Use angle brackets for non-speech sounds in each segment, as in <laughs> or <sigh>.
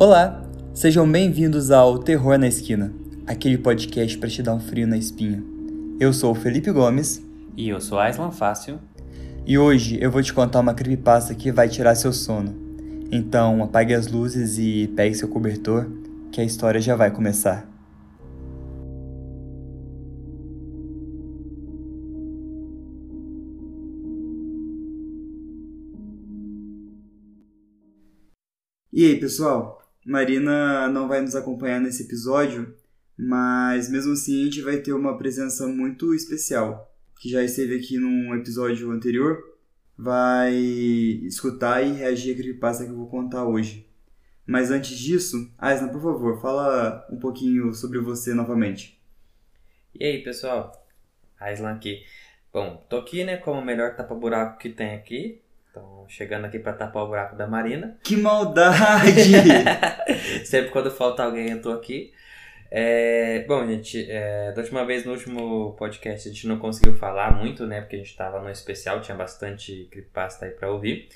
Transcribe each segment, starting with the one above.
Olá, sejam bem-vindos ao Terror na Esquina, aquele podcast para te dar um frio na espinha. Eu sou o Felipe Gomes E eu sou Aislan Fácil. e hoje eu vou te contar uma creepypasta que vai tirar seu sono. Então apague as luzes e pegue seu cobertor, que a história já vai começar. E aí, pessoal? Marina não vai nos acompanhar nesse episódio, mas mesmo assim a gente vai ter uma presença muito especial, que já esteve aqui num episódio anterior, vai escutar e reagir à creepypasta que eu vou contar hoje. Mas antes disso, Aisna, por favor, fala um pouquinho sobre você novamente. E aí, pessoal? Aislan aqui. Bom, tô aqui, né, como o melhor tapa-buraco que tem aqui. Então, chegando aqui pra tapar o buraco da Marina. Que maldade! <laughs> Sempre quando falta alguém, eu tô aqui. É, bom, gente, é, da última vez, no último podcast, a gente não conseguiu falar muito, né? Porque a gente tava no especial, tinha bastante creepypasta aí pra ouvir.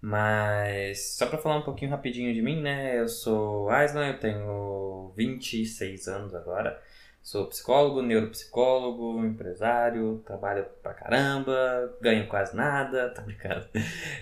Mas, só pra falar um pouquinho rapidinho de mim, né? Eu sou Aislan, eu tenho 26 anos agora. Sou psicólogo, neuropsicólogo, empresário, trabalho pra caramba, ganho quase nada, <laughs> tá brincando.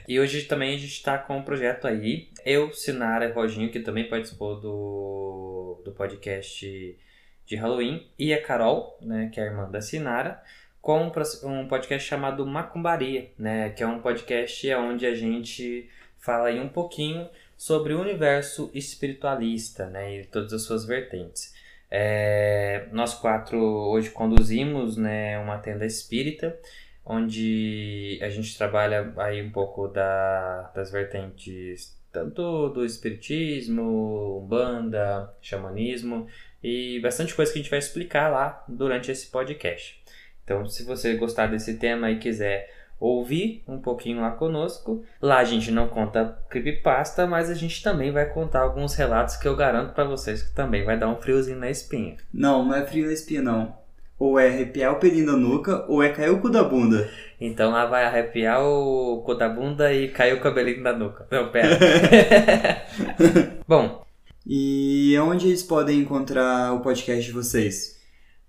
E hoje também a gente tá com um projeto aí, eu, Sinara e Roginho, que também participou do, do podcast de Halloween, e a Carol, né, que é a irmã da Sinara, com um podcast chamado Macumbaria, né, que é um podcast onde a gente fala aí um pouquinho sobre o universo espiritualista, né, e todas as suas vertentes. É, nós quatro hoje conduzimos né, uma tenda espírita, onde a gente trabalha aí um pouco da, das vertentes tanto do espiritismo, umbanda, xamanismo e bastante coisa que a gente vai explicar lá durante esse podcast. Então, se você gostar desse tema e quiser ouvir um pouquinho lá conosco. Lá a gente não conta creepypasta, mas a gente também vai contar alguns relatos que eu garanto pra vocês que também vai dar um friozinho na espinha. não, não é frio na espinha, não. Ou é arrepiar o pelinho da nuca, ou é cair o cu da bunda. Então lá vai arrepiar o cu da bunda e cair o cabelinho da nuca. Não, pera. <laughs> <laughs> Bom, E onde eles podem encontrar o podcast de vocês?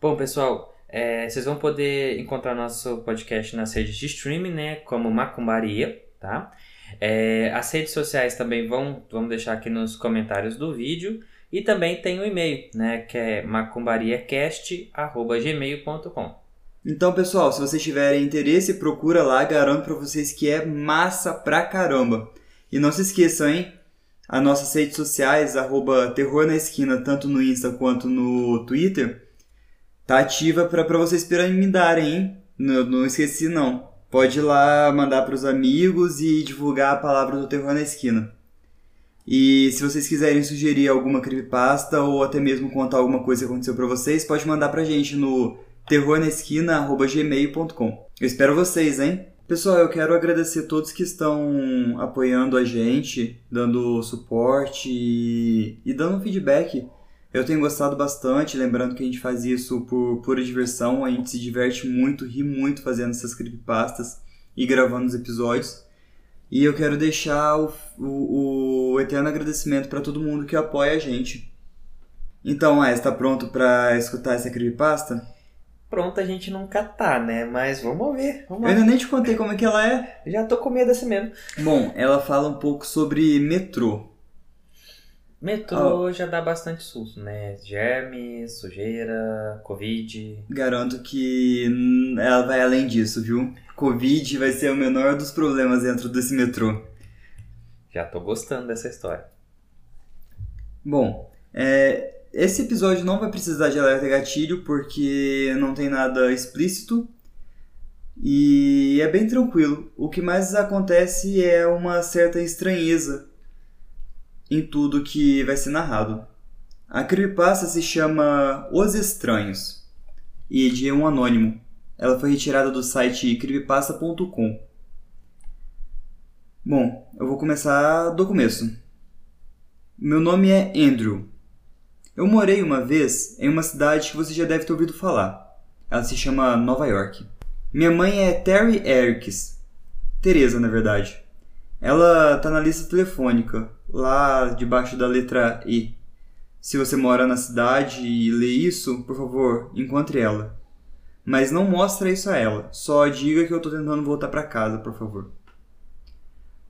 Bom, pessoal, é, vocês vão poder encontrar nosso podcast nas redes de streaming, né? Como Macumbaria, tá? É, as redes sociais também vão, vamos deixar aqui nos comentários do vídeo. E também tem o e-mail, né? Que é macumbariacast.gmail.com Então, pessoal, se vocês tiverem interesse, procura lá, garanto pra vocês que é massa pra caramba. E não se esqueçam, hein? As nossas redes sociais, arroba Terror na Esquina, tanto no Insta quanto no Twitter, tá ativa pra vocês piramidarem, hein? Não, não esqueci, não. Pode ir lá mandar pros amigos e divulgar a palavra do Terror na Esquina. E se vocês quiserem sugerir alguma creepypasta ou até mesmo contar alguma coisa que aconteceu pra vocês, pode mandar pra gente no terrornaesquina.gmail.com. Eu espero vocês, hein? Pessoal, eu quero agradecer a todos que estão apoiando a gente, dando suporte e, e dando feedback. Eu tenho gostado bastante, lembrando que a gente faz isso por pura diversão, a gente se diverte muito, ri muito fazendo essas creepypastas e gravando os episódios. E eu quero deixar o, o, o eterno agradecimento para todo mundo que apoia a gente. Então, ah, está pronto para escutar essa creepypasta? Pronto, a gente nunca tá, né? Mas vamos ver. Vamos Eu ainda nem te contei como é que ela é. <laughs> Já tô com medo assim mesmo. Bom, ela fala um pouco sobre metrô. Metrô já dá bastante susto, né? Germes, sujeira, covid. Garanto que hum, ela vai além disso, viu? Covid vai ser o menor dos problemas dentro desse metrô. Já tô gostando dessa história. Bom, é, esse episódio não vai precisar de alerta gatilho porque não tem nada explícito e é bem tranquilo. O que mais acontece é uma certa estranheza em tudo que vai ser narrado. A creepypasta se chama Os Estranhos e é de um anônimo. Ela foi retirada do site creepypasta.com. Bom, eu vou começar do começo. Meu nome é Andrew. Eu morei uma vez em uma cidade que você já deve ter ouvido falar. Ela se chama Nova York. Minha mãe é Terry Ericks. Teresa, na verdade. Ela tá na lista telefônica, lá debaixo da letra E. Se você mora na cidade e lê isso, por favor, encontre ela. Mas não mostra isso a ela, só diga que eu tô tentando voltar para casa, por favor.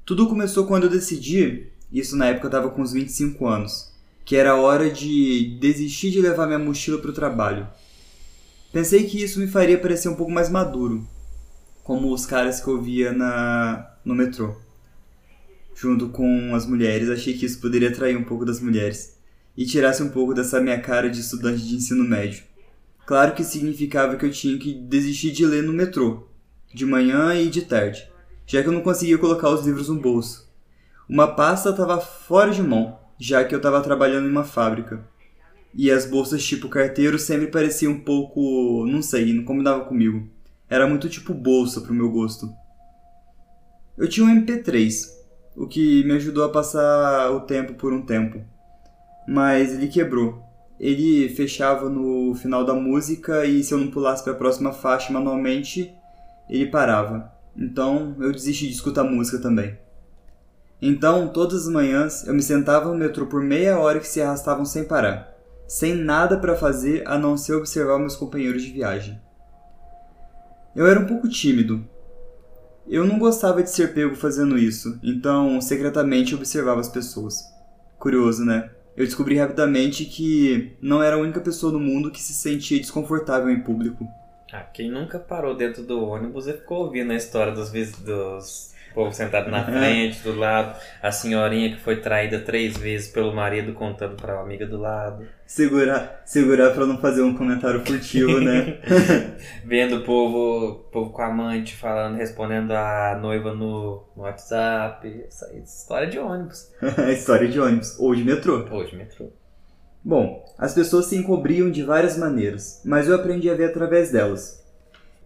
Tudo começou quando eu decidi, isso na época eu tava com uns 25 anos, que era hora de desistir de levar minha mochila pro trabalho. Pensei que isso me faria parecer um pouco mais maduro, como os caras que eu via na no metrô. Junto com as mulheres, achei que isso poderia atrair um pouco das mulheres e tirasse um pouco dessa minha cara de estudante de ensino médio. Claro que significava que eu tinha que desistir de ler no metrô, de manhã e de tarde, já que eu não conseguia colocar os livros no bolso. Uma pasta estava fora de mão, já que eu estava trabalhando em uma fábrica. E as bolsas tipo carteiro sempre pareciam um pouco, não sei, não combinava comigo. Era muito tipo bolsa pro meu gosto. Eu tinha um MP3, o que me ajudou a passar o tempo por um tempo mas ele quebrou. Ele fechava no final da música e se eu não pulasse para a próxima faixa manualmente, ele parava. Então eu desisti de escutar música também. Então, todas as manhãs, eu me sentava no metrô por meia hora que se arrastavam sem parar, sem nada para fazer a não ser observar meus companheiros de viagem. Eu era um pouco tímido. Eu não gostava de ser pego fazendo isso, então secretamente observava as pessoas. Curioso, né? eu descobri rapidamente que não era a única pessoa no mundo que se sentia desconfortável em público. Ah, quem nunca parou dentro do ônibus e ficou ouvindo a história dos, dos povo sentado na frente, do lado, a senhorinha que foi traída três vezes pelo marido contando para a amiga do lado. Segurar, segurar para não fazer um comentário furtivo, né? <laughs> Vendo o povo, povo com a amante falando, respondendo a noiva no, no WhatsApp. Essa história de ônibus. <laughs> história de ônibus, ou de metrô. Ou de metrô. Bom, as pessoas se encobriam de várias maneiras, mas eu aprendi a ver através delas.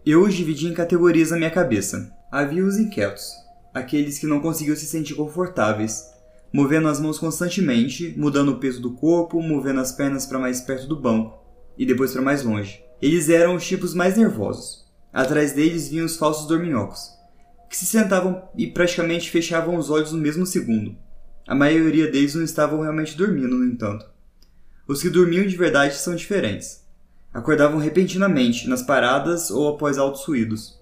Eu os dividi em categorias na minha cabeça. Havia os inquietos, aqueles que não conseguiam se sentir confortáveis, movendo as mãos constantemente, mudando o peso do corpo, movendo as pernas para mais perto do banco e depois para mais longe. Eles eram os tipos mais nervosos. Atrás deles vinham os falsos dorminhocos, que se sentavam e praticamente fechavam os olhos no mesmo segundo. A maioria deles não estavam realmente dormindo, no entanto. Os que dormiam de verdade são diferentes. Acordavam repentinamente, nas paradas ou após altos ruídos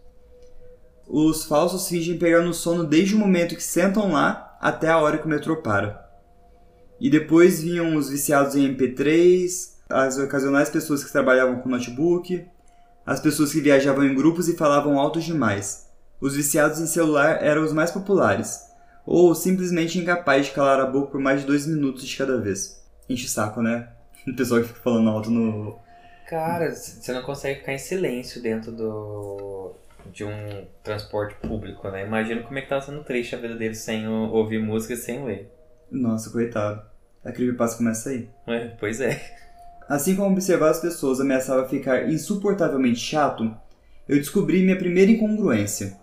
os falsos fingem pegar no sono desde o momento que sentam lá até a hora que o metrô para. E depois vinham os viciados em MP3, as ocasionais pessoas que trabalhavam com notebook, as pessoas que viajavam em grupos e falavam alto demais. Os viciados em celular eram os mais populares, ou simplesmente incapazes de calar a boca por mais de dois minutos de cada vez. Enche o saco, né? <laughs> O pessoal que fica falando alto no. Cara, você não consegue ficar em silêncio dentro do de um transporte público, né? Imagina como é que tá sendo triste a vida dele sem ouvir música e sem ler. Nossa, coitado. A creepypasta começa aí. É, pois é. Assim como observar as pessoas ameaçava ficar insuportavelmente chato, eu descobri minha primeira incongruência.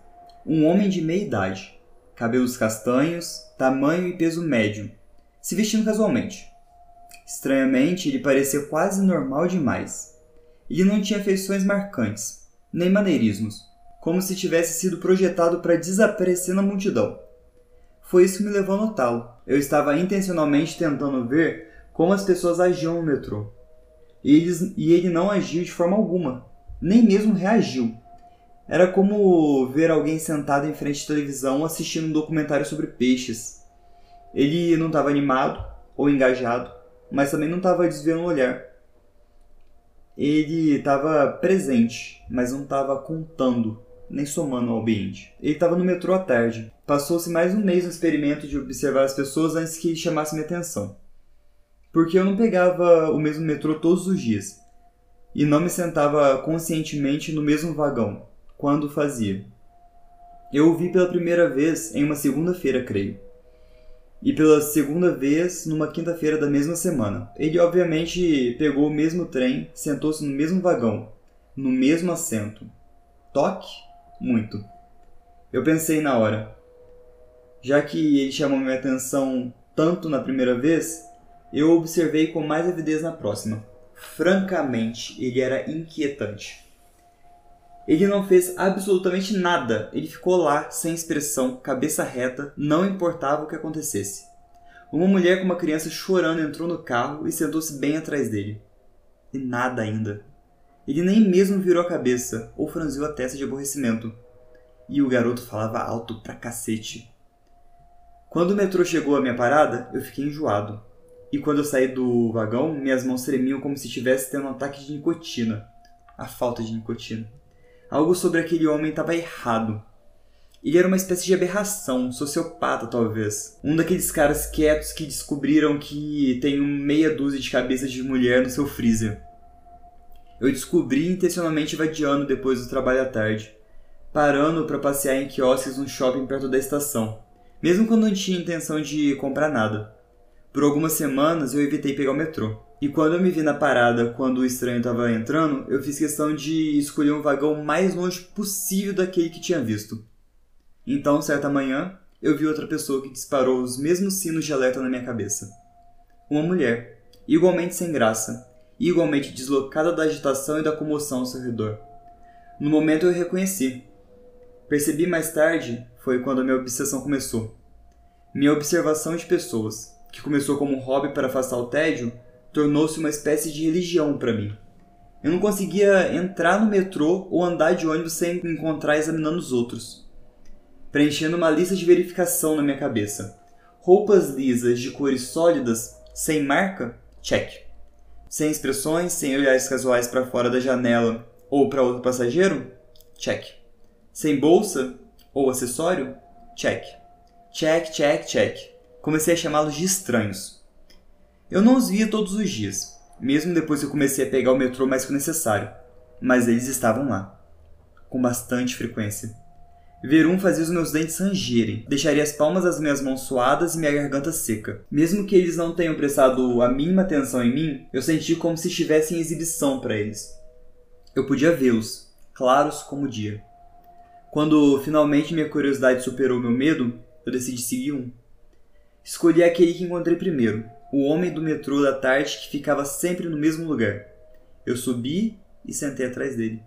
Um homem de meia idade, cabelos castanhos, tamanho e peso médio, se vestindo casualmente. Estranhamente, ele parecia quase normal demais. Ele não tinha feições marcantes, nem maneirismos como se tivesse sido projetado para desaparecer na multidão. Foi isso que me levou a notá-lo. Eu estava intencionalmente tentando ver como as pessoas agiam no metrô. E, eles, e ele não agiu de forma alguma, nem mesmo reagiu. Era como ver alguém sentado em frente à televisão assistindo um documentário sobre peixes. Ele não estava animado ou engajado, mas também não estava desviando o olhar. Ele estava presente, mas não estava contando nem somando ao ambiente. Ele estava no metrô à tarde. Passou-se mais um mês no experimento de observar as pessoas antes que chamasse minha atenção. Porque eu não pegava o mesmo metrô todos os dias. E não me sentava conscientemente no mesmo vagão, quando fazia. Eu o vi pela primeira vez em uma segunda-feira, creio. E pela segunda vez numa quinta-feira da mesma semana. Ele obviamente pegou o mesmo trem, sentou-se no mesmo vagão, no mesmo assento. Toque muito. Eu pensei na hora. Já que ele chamou minha atenção tanto na primeira vez, eu observei com mais avidez na próxima. Francamente, ele era inquietante. Ele não fez absolutamente nada. Ele ficou lá, sem expressão, cabeça reta, não importava o que acontecesse. Uma mulher com uma criança chorando entrou no carro e sentou-se bem atrás dele. E nada ainda. Ele nem mesmo virou a cabeça ou franziu a testa de aborrecimento. E o garoto falava alto pra cacete. Quando o metrô chegou à minha parada, eu fiquei enjoado. E quando eu saí do vagão, minhas mãos tremiam como se estivesse tendo um ataque de nicotina. A falta de nicotina. Algo sobre aquele homem estava errado. Ele era uma espécie de aberração, sociopata talvez. Um daqueles caras quietos que descobriram que tem meia dúzia de cabeças de mulher no seu freezer. Eu descobri intencionalmente vadiando depois do trabalho à tarde, parando para passear em quiosques no shopping perto da estação, mesmo quando não tinha intenção de comprar nada. Por algumas semanas eu evitei pegar o metrô. E quando eu me vi na parada quando o estranho estava entrando, eu fiz questão de escolher um vagão mais longe possível daquele que tinha visto. Então, certa manhã, eu vi outra pessoa que disparou os mesmos sinos de alerta na minha cabeça. Uma mulher, igualmente sem graça, igualmente deslocada da agitação e da comoção ao seu redor. No momento eu reconheci. Percebi mais tarde foi quando a minha obsessão começou. Minha observação de pessoas, que começou como um hobby para afastar o tédio, tornou-se uma espécie de religião para mim. Eu não conseguia entrar no metrô ou andar de ônibus sem me encontrar examinando os outros preenchendo uma lista de verificação na minha cabeça. Roupas lisas de cores sólidas, sem marca? Check. Sem expressões, sem olhares casuais para fora da janela ou para outro passageiro? Check. Sem bolsa ou acessório? Check. Check, check, check. Comecei a chamá-los de estranhos. Eu não os via todos os dias, mesmo depois que eu comecei a pegar o metrô mais que o necessário, mas eles estavam lá, com bastante frequência. Ver um fazia os meus dentes rangerem, deixaria as palmas das minhas mãos suadas e minha garganta seca. Mesmo que eles não tenham prestado a mínima atenção em mim, eu senti como se estivesse em exibição para eles. Eu podia vê-los, claros como o dia. Quando finalmente minha curiosidade superou meu medo, eu decidi seguir um. Escolhi aquele que encontrei primeiro, o homem do metrô da tarde que ficava sempre no mesmo lugar. Eu subi e sentei atrás dele.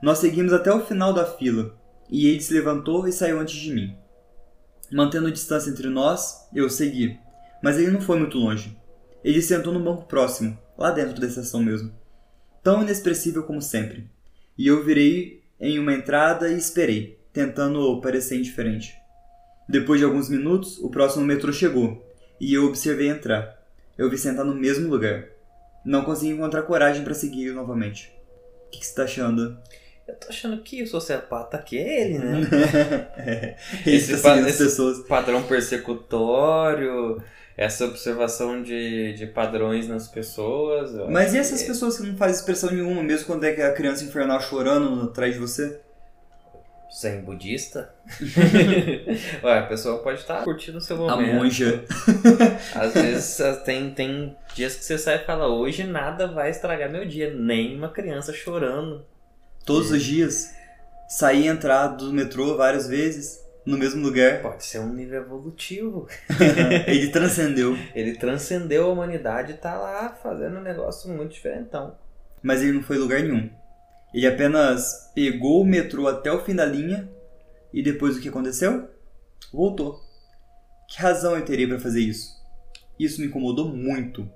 Nós seguimos até o final da fila, e ele se levantou e saiu antes de mim. Mantendo distância entre nós, eu segui, mas ele não foi muito longe. Ele sentou no banco próximo, lá dentro da estação mesmo. Tão inexpressível como sempre. E eu virei em uma entrada e esperei, tentando parecer indiferente. Depois de alguns minutos, o próximo metrô chegou, e eu observei entrar. Eu vi sentar no mesmo lugar. Não consegui encontrar coragem para seguir novamente. O que, que você está achando? Eu tô achando que o sociopata aqui é ele, né? é, <laughs> esse, esse, esse padrão persecutório, essa observação de, de padrões nas pessoas. Mas e essas que... pessoas que não fazem expressão nenhuma, mesmo quando é que a criança infernal chorando atrás de você? Zen budista? <laughs> Ué, a pessoa pode estar tá curtindo o seu momento. A monja. <laughs> Às vezes tem, tem dias que você sai e fala, hoje nada vai estragar meu dia, nem uma criança chorando todos os dias, sair e entrar do metrô várias vezes no mesmo lugar. Pode ser um nível evolutivo. <laughs> ele transcendeu. <laughs> Ele transcendeu a humanidade e tá lá fazendo um negócio muito diferentão. Mas ele não foi lugar nenhum. Ele apenas pegou o metrô até o fim da linha e depois o que aconteceu? Voltou. Que razão eu teria para fazer isso? Isso me incomodou muito,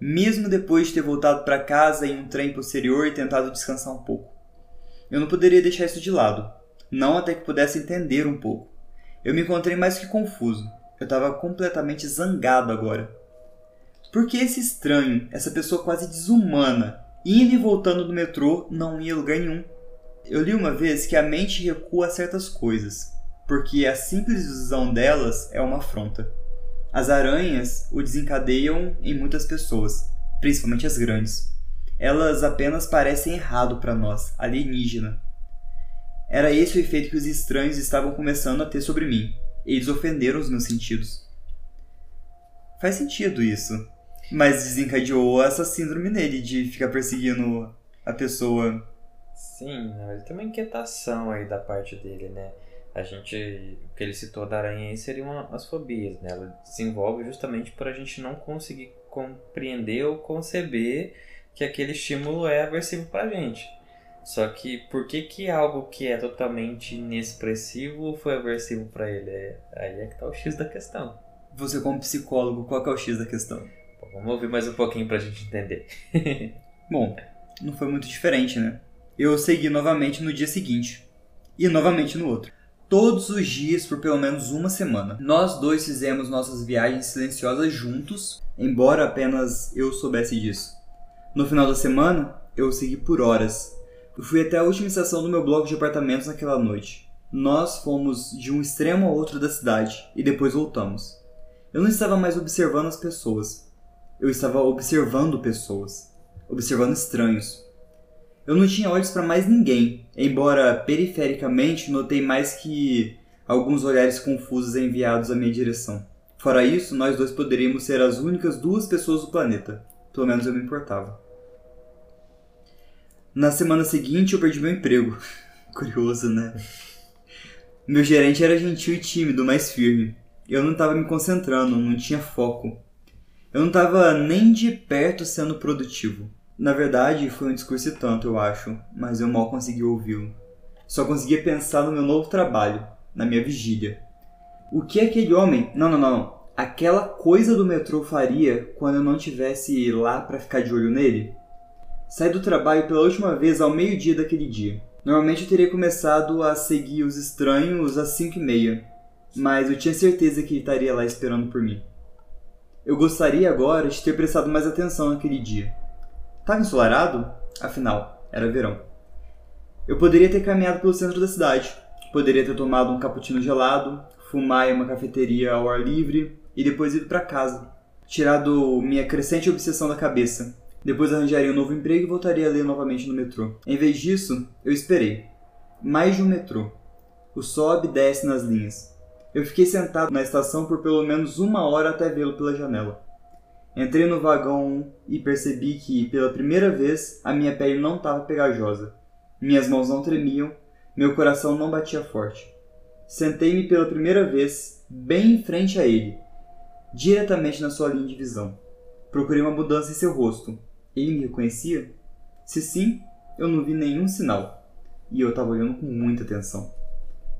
mesmo depois de ter voltado para casa em um trem posterior e tentado descansar um pouco. Eu não poderia deixar isso de lado, não até que pudesse entender um pouco. Eu me encontrei mais que confuso. Eu estava completamente zangado agora. Por que esse estranho, essa pessoa quase desumana, indo e voltando do metrô, não ia a lugar nenhum? Eu li uma vez que a mente recua a certas coisas, porque a simples visão delas é uma afronta. As aranhas o desencadeiam em muitas pessoas, principalmente as grandes elas apenas parecem errado para nós, alienígena. Era esse o efeito que os estranhos estavam começando a ter sobre mim. Eles ofenderam os meus sentidos. Faz sentido isso. Mas desencadeou essa síndrome nele de ficar perseguindo a pessoa. Sim, ele tem uma inquietação aí da parte dele, né? A gente, o que ele citou da aranha aí seriam as fobias, né? Ela desenvolve justamente por a gente não conseguir compreender ou conceber que aquele estímulo é aversivo pra gente. Só que por que que algo que é totalmente inexpressivo foi aversivo para ele? É, aí é que tá o X da questão. Você como psicólogo, qual que é o X da questão? Bom, vamos ouvir mais um pouquinho pra gente entender. <laughs> Bom, não foi muito diferente, né? Eu segui novamente no dia seguinte. E novamente no outro. Todos os dias por pelo menos uma semana. Nós dois fizemos nossas viagens silenciosas juntos, embora apenas eu soubesse disso. No final da semana, eu segui por horas. Eu fui até a última estação do meu bloco de apartamentos naquela noite. Nós fomos de um extremo ao outro da cidade e depois voltamos. Eu não estava mais observando as pessoas. Eu estava observando pessoas, observando estranhos. Eu não tinha olhos para mais ninguém, embora perifericamente notei mais que alguns olhares confusos enviados à minha direção. Fora isso, nós dois poderíamos ser as únicas duas pessoas do planeta. Pelo menos eu me importava. Na semana seguinte, eu perdi meu emprego. <laughs> Curioso, né? Meu gerente era gentil e tímido, mas firme. Eu não estava me concentrando, não tinha foco. Eu não estava nem de perto sendo produtivo. Na verdade, foi um discurso e tanto, eu acho, mas eu mal consegui ouvi-lo. Só conseguia pensar no meu novo trabalho, na minha vigília. O que aquele homem, não, não, não, aquela coisa do metrô faria quando eu não tivesse lá para ficar de olho nele? Saí do trabalho pela última vez ao meio-dia daquele dia. Normalmente eu teria começado a seguir os estranhos às 5 e meia, mas eu tinha certeza que ele estaria lá esperando por mim. Eu gostaria agora de ter prestado mais atenção naquele dia. Estava ensolarado? Afinal, era verão. Eu poderia ter caminhado pelo centro da cidade, poderia ter tomado um cappuccino gelado, fumar em uma cafeteria ao ar livre e depois ido para casa. Tirado minha crescente obsessão da cabeça. Depois arranjaria um novo emprego e voltaria a ler novamente no metrô. Em vez disso, eu esperei. Mais de um metrô. O sobe e desce nas linhas. Eu fiquei sentado na estação por pelo menos uma hora até vê-lo pela janela. Entrei no vagão e percebi que, pela primeira vez, a minha pele não estava pegajosa. Minhas mãos não tremiam, meu coração não batia forte. Sentei-me pela primeira vez, bem em frente a ele, diretamente na sua linha de visão. Procurei uma mudança em seu rosto. Ele me reconhecia? Se sim, eu não vi nenhum sinal. E eu estava olhando com muita atenção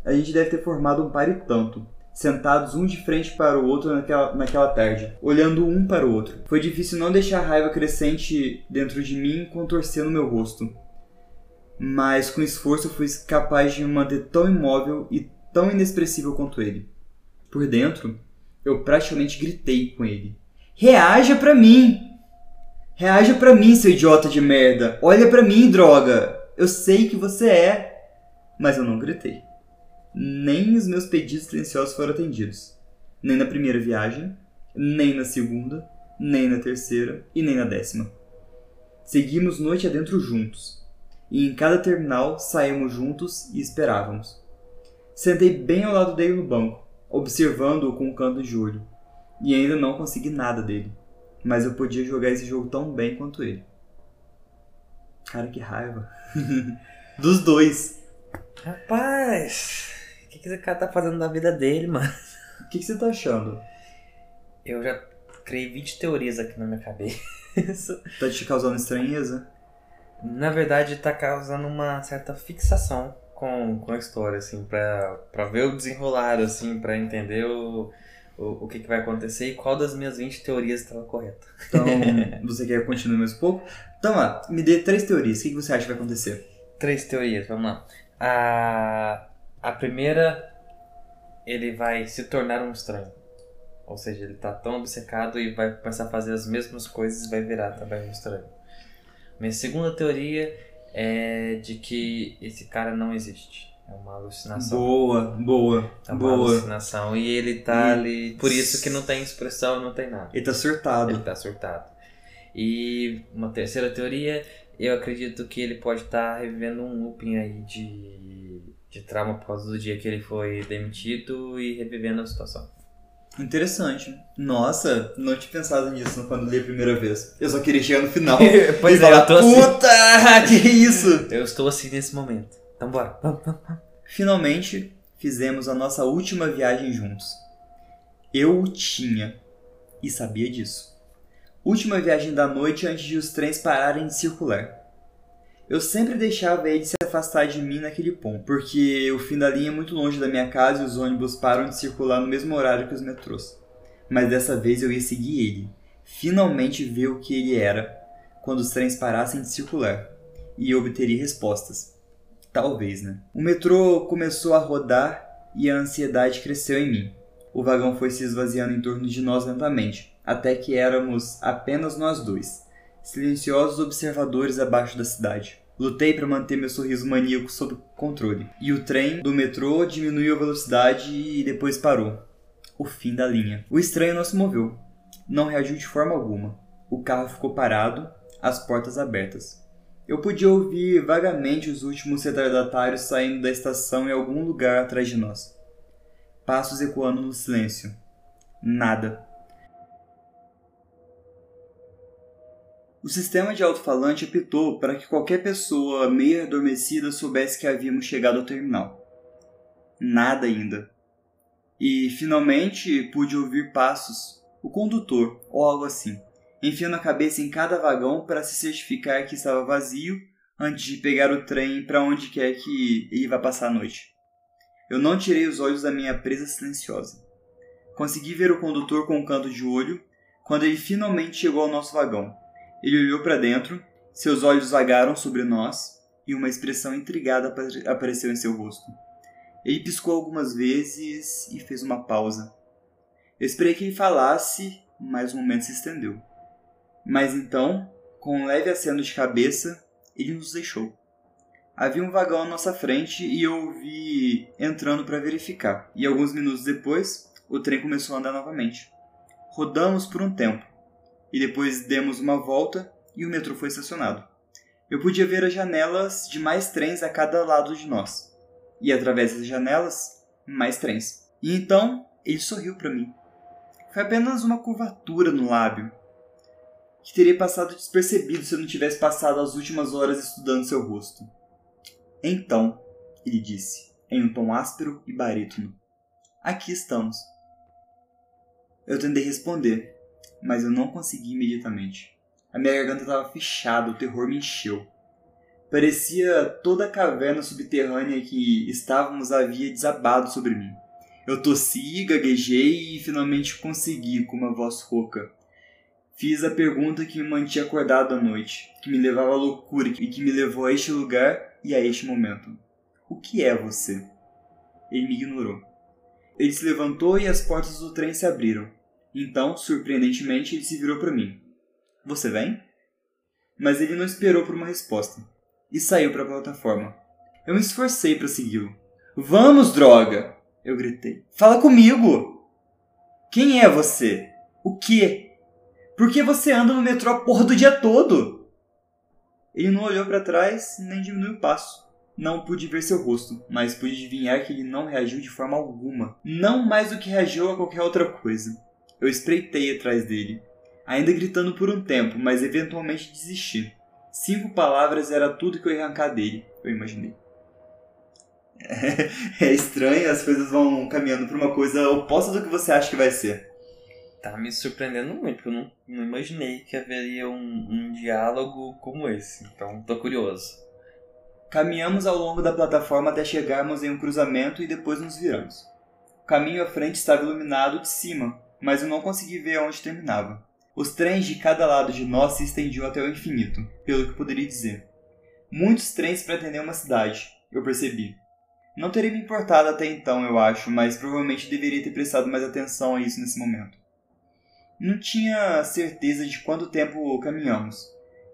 a gente deve ter formado um par e tanto, sentados um de frente para o outro naquela, naquela tarde, olhando um para o outro. Foi difícil não deixar a raiva crescente dentro de mim contorcendo meu rosto. Mas com esforço fui capaz de me manter tão imóvel e tão inexpressível quanto ele. Por dentro, eu praticamente gritei com ele. Reaja pra mim! Reaja pra mim, seu idiota de merda! Olha pra mim, droga! Eu sei que você é! Mas eu não gritei nem os meus pedidos silenciosos foram atendidos. Nem na primeira viagem, nem na segunda, nem na terceira e nem na décima. Seguimos noite adentro juntos, e em cada terminal saímos juntos e esperávamos. Sentei bem ao lado dele no banco, observando-o com um canto de olho, e ainda não consegui nada dele, mas eu podia jogar esse jogo tão bem quanto ele. Cara, que raiva. <laughs> Dos dois. Rapaz, que, que esse cara tá fazendo da vida dele, mano? O que, que você tá achando? Eu já criei 20 teorias aqui na minha cabeça. Tá te causando estranheza? Na verdade, tá causando uma certa fixação com, com a história, assim, pra, pra ver o desenrolar, assim, pra entender o, o, o que, que vai acontecer e qual das minhas 20 teorias estava correta. Então, <laughs> você quer continuar mais um pouco? Então, lá, me dê três teorias. O que, que você acha que vai acontecer? Três teorias, vamos lá. A, a primeira, ele vai se tornar um estranho. Ou seja, ele tá tão obcecado e vai começar a fazer as mesmas coisas e vai virar também um estranho. Minha segunda teoria é de que esse cara não existe. É uma alucinação. Boa, boa, é uma boa. alucinação. E ele tá E- ali. Por isso que não tem expressão, não tem nada. Ele tá surtado. Ele tá surtado. E uma terceira teoria, eu acredito que ele pode estar revivendo um looping aí de, de trauma por causa do dia que ele foi demitido e revivendo a situação. Interessante. Nossa, não tinha pensado nisso quando li a primeira vez. Eu só queria chegar no final. <laughs> pois e é, falar, eu tô assim. Puta, <laughs> que isso? Eu estou assim nesse momento. Então bora. Finalmente, fizemos a nossa última viagem juntos. Eu o tinha e sabia disso. Última viagem da noite antes de os trens pararem de circular. Eu sempre deixava ele se afastar de mim naquele ponto, porque o fim da linha é muito longe da minha casa e os ônibus param de circular no mesmo horário que os metrôs. Mas dessa vez eu ia seguir ele, finalmente ver o que ele era quando os trens parassem de circular, e obteria respostas. Talvez, né? O metrô começou a rodar e a ansiedade cresceu em mim. O vagão foi se esvaziando em torno de nós lentamente, até que éramos apenas nós dois, silenciosos observadores abaixo da cidade. Lutei para manter meu sorriso maníaco sob controle. E o trem do metrô diminuiu a velocidade e depois parou. O fim da linha. O estranho não se moveu. Não reagiu de forma alguma. O carro ficou parado, as portas abertas. Eu podia ouvir vagamente os últimos retardatários saindo da estação em algum lugar atrás de nós. Passos ecoando no silêncio. Nada. O sistema de alto-falante apitou para que qualquer pessoa meio adormecida soubesse que havíamos chegado ao terminal. Nada ainda. E finalmente pude ouvir passos, o condutor ou algo assim, enfiando a cabeça em cada vagão para se certificar que estava vazio antes de pegar o trem para onde quer que ele vá passar a noite. Eu não tirei os olhos da minha presa silenciosa. Consegui ver o condutor com um canto de olho quando ele finalmente chegou ao nosso vagão ele olhou para dentro, seus olhos vagaram sobre nós e uma expressão intrigada apareceu em seu rosto. Ele piscou algumas vezes e fez uma pausa. Eu esperei que ele falasse, mas o momento se estendeu. Mas então, com um leve aceno de cabeça, ele nos deixou. Havia um vagão à nossa frente e eu o vi entrando para verificar. E alguns minutos depois, o trem começou a andar novamente. Rodamos por um tempo, e depois demos uma volta e o metrô foi estacionado. Eu podia ver as janelas de mais trens a cada lado de nós. E através das janelas, mais trens. E então ele sorriu para mim. Foi apenas uma curvatura no lábio, que teria passado despercebido se eu não tivesse passado as últimas horas estudando seu rosto. Então, ele disse, em um tom áspero e barítono: Aqui estamos. Eu tentei responder, mas eu não consegui imediatamente. A minha garganta estava fechada, o terror me encheu. Parecia toda a caverna subterrânea que estávamos havia desabado sobre mim. Eu tossi, gaguejei e finalmente consegui com uma voz rouca. Fiz a pergunta que me mantinha acordado à noite, que me levava à loucura e que me levou a este lugar e a este momento. O que é você? Ele me ignorou. Ele se levantou e as portas do trem se abriram. Então, surpreendentemente, ele se virou para mim. Você vem? Mas ele não esperou por uma resposta e saiu para a plataforma. Eu me esforcei para segui-lo. Vamos, droga! Eu gritei. Fala comigo! Quem é você? O quê? Por que você anda no metrô a porra do dia todo? Ele não olhou para trás nem diminuiu o passo. Não pude ver seu rosto, mas pude adivinhar que ele não reagiu de forma alguma. Não mais do que reagiu a qualquer outra coisa. Eu espreitei atrás dele, ainda gritando por um tempo, mas eventualmente desisti. Cinco palavras era tudo que eu ia arrancar dele, eu imaginei. É, <laughs> é estranho, as coisas vão caminhando para uma coisa oposta do que você acha que vai ser. Tá me surpreendendo muito, porque eu não, não imaginei que haveria um, um diálogo como esse. Então, tô curioso. Caminhamos ao longo da plataforma até chegarmos em um cruzamento e depois nos viramos. O caminho à frente estava iluminado de cima, mas eu não consegui ver onde terminava. Os trens de cada lado de nós se estendiam até o infinito, pelo que poderia dizer. Muitos trens para atender uma cidade, eu percebi. Não teria me importado até então, eu acho, mas provavelmente deveria ter prestado mais atenção a isso nesse momento. Não tinha certeza de quanto tempo caminhamos.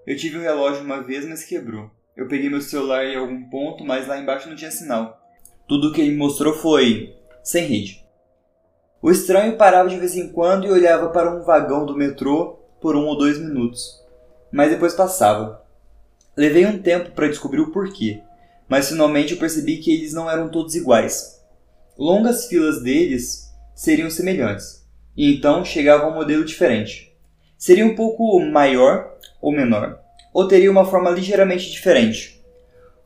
Eu tive o relógio uma vez, mas quebrou. Eu peguei meu celular em algum ponto, mas lá embaixo não tinha sinal. Tudo o que ele me mostrou foi sem rede. O estranho parava de vez em quando e olhava para um vagão do metrô por um ou dois minutos, mas depois passava. Levei um tempo para descobrir o porquê, mas finalmente eu percebi que eles não eram todos iguais. Longas filas deles seriam semelhantes, e então chegava um modelo diferente. Seria um pouco maior ou menor, ou teria uma forma ligeiramente diferente.